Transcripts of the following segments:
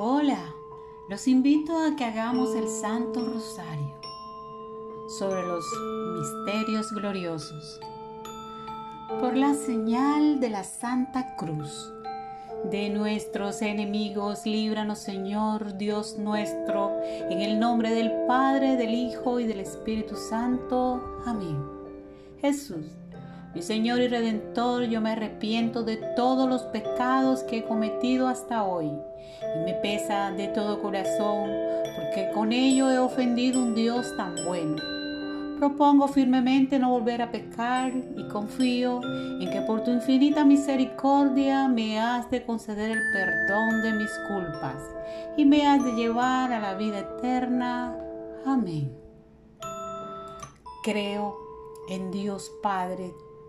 Hola, los invito a que hagamos el Santo Rosario sobre los misterios gloriosos. Por la señal de la Santa Cruz, de nuestros enemigos, líbranos Señor Dios nuestro, en el nombre del Padre, del Hijo y del Espíritu Santo. Amén. Jesús mi Señor y Redentor, yo me arrepiento de todos los pecados que he cometido hasta hoy y me pesa de todo corazón porque con ello he ofendido un Dios tan bueno. Propongo firmemente no volver a pecar y confío en que por tu infinita misericordia me has de conceder el perdón de mis culpas y me has de llevar a la vida eterna. Amén. Creo en Dios Padre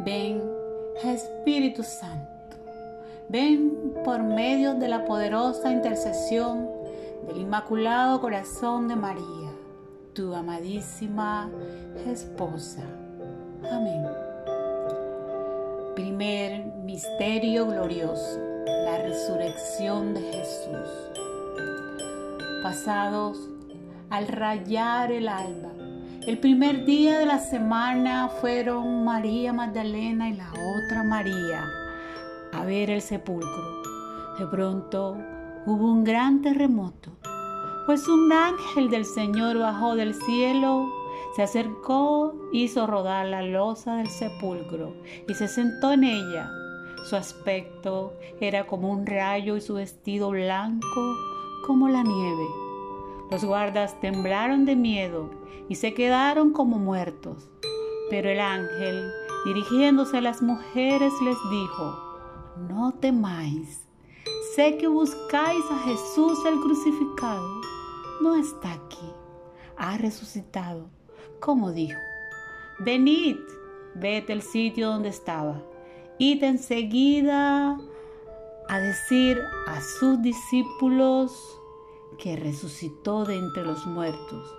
Ven, Espíritu Santo, ven por medio de la poderosa intercesión del Inmaculado Corazón de María, tu amadísima esposa. Amén. Primer misterio glorioso, la resurrección de Jesús. Pasados al rayar el alba, el primer día de la semana fueron María Magdalena y la otra María a ver el sepulcro. De pronto hubo un gran terremoto, pues un ángel del Señor bajó del cielo, se acercó, hizo rodar la losa del sepulcro y se sentó en ella. Su aspecto era como un rayo y su vestido blanco como la nieve. Los guardas temblaron de miedo y se quedaron como muertos. Pero el ángel, dirigiéndose a las mujeres, les dijo, no temáis, sé que buscáis a Jesús el crucificado. No está aquí, ha resucitado, como dijo. Venid, vete al sitio donde estaba. Id enseguida a decir a sus discípulos que resucitó de entre los muertos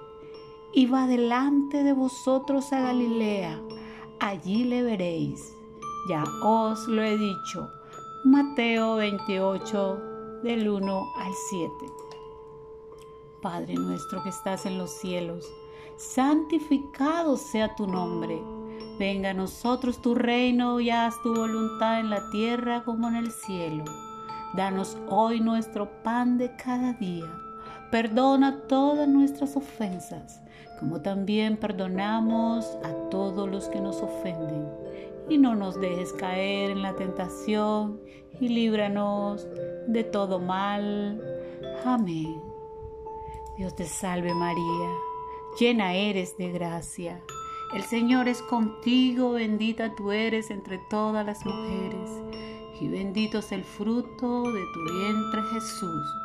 y va delante de vosotros a Galilea, allí le veréis. Ya os lo he dicho. Mateo 28 del 1 al 7. Padre nuestro que estás en los cielos, santificado sea tu nombre. Venga a nosotros tu reino y haz tu voluntad en la tierra como en el cielo. Danos hoy nuestro pan de cada día. Perdona todas nuestras ofensas como también perdonamos a todos los que nos ofenden. Y no nos dejes caer en la tentación y líbranos de todo mal. Amén. Dios te salve María, llena eres de gracia. El Señor es contigo, bendita tú eres entre todas las mujeres, y bendito es el fruto de tu vientre Jesús.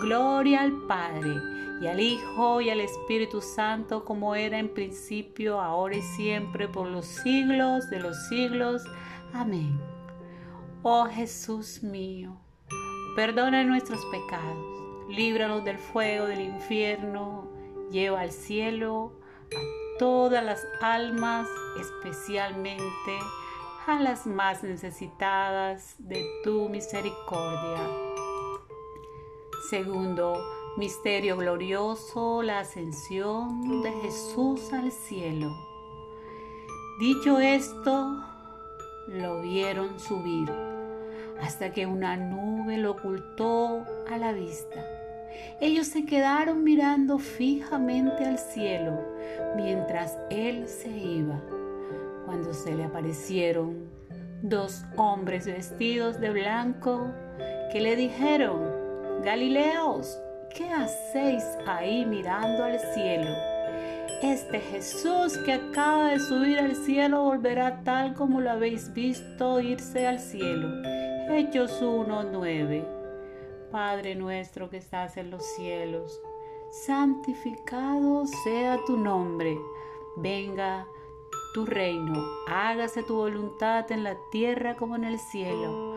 Gloria al Padre y al Hijo y al Espíritu Santo, como era en principio, ahora y siempre, por los siglos de los siglos. Amén. Oh Jesús mío, perdona nuestros pecados, líbranos del fuego del infierno, lleva al cielo a todas las almas, especialmente a las más necesitadas de tu misericordia. Segundo, misterio glorioso, la ascensión de Jesús al cielo. Dicho esto, lo vieron subir hasta que una nube lo ocultó a la vista. Ellos se quedaron mirando fijamente al cielo mientras él se iba. Cuando se le aparecieron dos hombres vestidos de blanco que le dijeron, Galileos, ¿qué hacéis ahí mirando al cielo? Este Jesús que acaba de subir al cielo volverá tal como lo habéis visto irse al cielo. Hechos 1.9 Padre nuestro que estás en los cielos, santificado sea tu nombre. Venga tu reino, hágase tu voluntad en la tierra como en el cielo.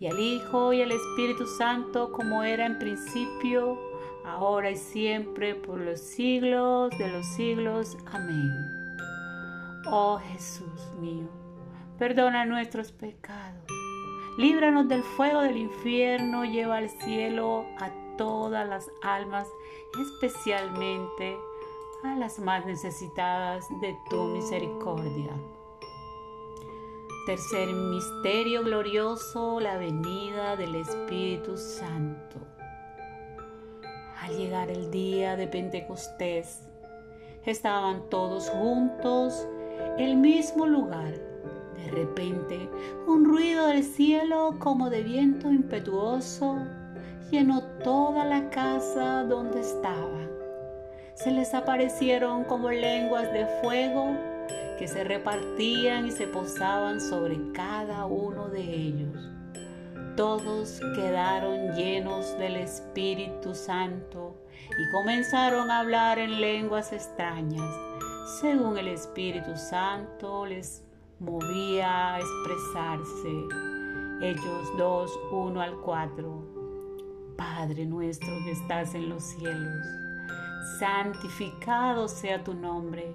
y al Hijo, y al Espíritu Santo, como era en principio, ahora y siempre, por los siglos de los siglos. Amén. Oh Jesús mío, perdona nuestros pecados, líbranos del fuego del infierno, lleva al cielo a todas las almas, especialmente a las más necesitadas de tu misericordia. Tercer misterio glorioso, la venida del Espíritu Santo. Al llegar el día de Pentecostés, estaban todos juntos el mismo lugar. De repente, un ruido del cielo como de viento impetuoso llenó toda la casa donde estaban. Se les aparecieron como lenguas de fuego que se repartían y se posaban sobre cada uno de ellos. Todos quedaron llenos del Espíritu Santo y comenzaron a hablar en lenguas extrañas según el Espíritu Santo les movía a expresarse. Hechos 2, 1 al 4. Padre nuestro que estás en los cielos, santificado sea tu nombre,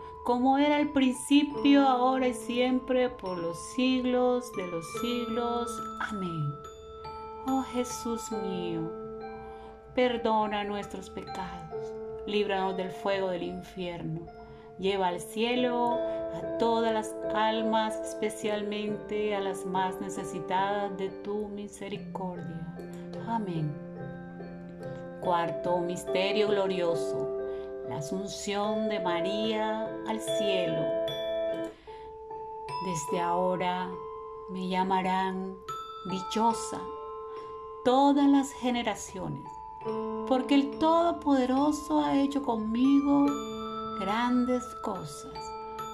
como era al principio, ahora y siempre, por los siglos de los siglos. Amén. Oh Jesús mío, perdona nuestros pecados, líbranos del fuego del infierno, lleva al cielo a todas las almas, especialmente a las más necesitadas de tu misericordia. Amén. Cuarto misterio glorioso, la asunción de María al cielo. Desde ahora me llamarán dichosa todas las generaciones, porque el Todopoderoso ha hecho conmigo grandes cosas.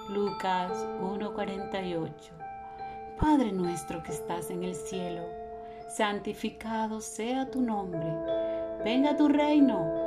Lucas 1:48 Padre nuestro que estás en el cielo, santificado sea tu nombre, venga tu reino,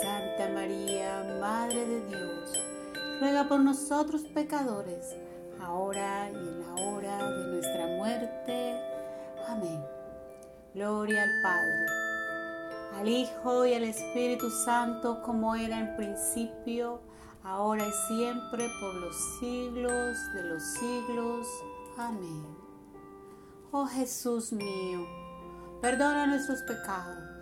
Santa María, Madre de Dios, ruega por nosotros pecadores, ahora y en la hora de nuestra muerte. Amén. Gloria al Padre, al Hijo y al Espíritu Santo, como era en principio, ahora y siempre, por los siglos de los siglos. Amén. Oh Jesús mío, perdona nuestros pecados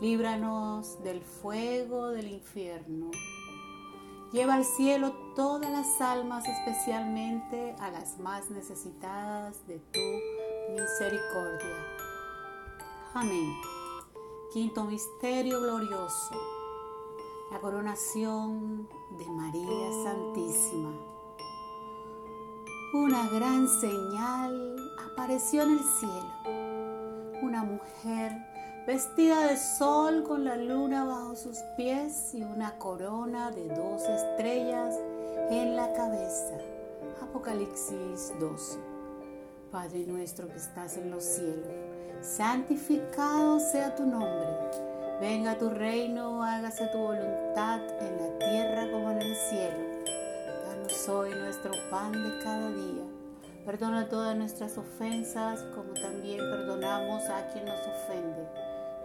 líbranos del fuego del infierno. Lleva al cielo todas las almas, especialmente a las más necesitadas de tu misericordia. Amén. Quinto misterio glorioso. La coronación de María Santísima. Una gran señal apareció en el cielo. Una mujer vestida de sol con la luna bajo sus pies y una corona de dos estrellas en la cabeza. Apocalipsis 12. Padre nuestro que estás en los cielos, santificado sea tu nombre. Venga tu reino, hágase tu voluntad en la tierra como en el cielo. Danos hoy nuestro pan de cada día. Perdona todas nuestras ofensas como también perdonamos a quien nos ofende.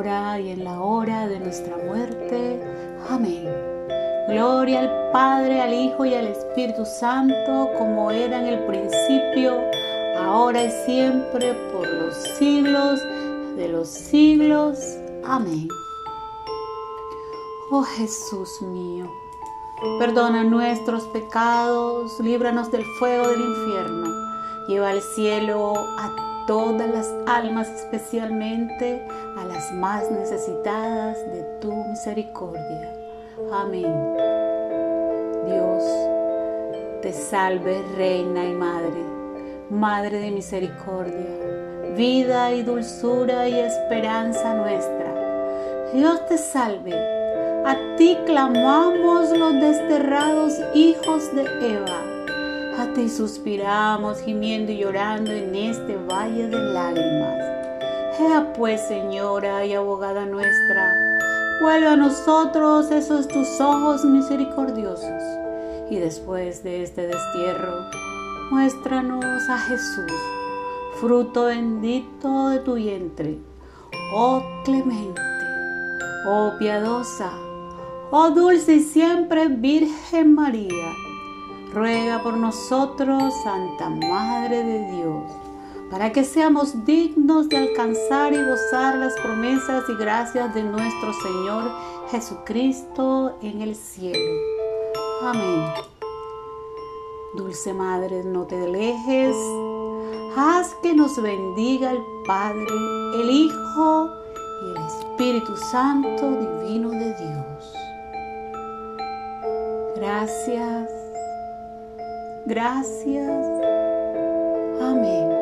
y en la hora de nuestra muerte. Amén. Gloria al Padre, al Hijo y al Espíritu Santo, como era en el principio, ahora y siempre, por los siglos de los siglos. Amén. Oh Jesús mío Perdona nuestros pecados, líbranos del fuego del infierno. Lleva al cielo a todas las almas, especialmente a las más necesitadas de tu misericordia. Amén. Dios te salve, Reina y Madre, Madre de misericordia, vida y dulzura y esperanza nuestra. Dios te salve a ti clamamos los desterrados hijos de Eva. A ti suspiramos gimiendo y llorando en este valle de lágrimas. Ea pues, Señora y abogada nuestra, Vuelve a nosotros esos tus ojos misericordiosos. Y después de este destierro, muéstranos a Jesús, fruto bendito de tu vientre. Oh clemente, oh piadosa, oh dulce y siempre Virgen María. Ruega por nosotros, Santa Madre de Dios para que seamos dignos de alcanzar y gozar las promesas y gracias de nuestro Señor Jesucristo en el cielo. Amén. Dulce Madre, no te alejes. Haz que nos bendiga el Padre, el Hijo y el Espíritu Santo divino de Dios. Gracias. Gracias. Amén.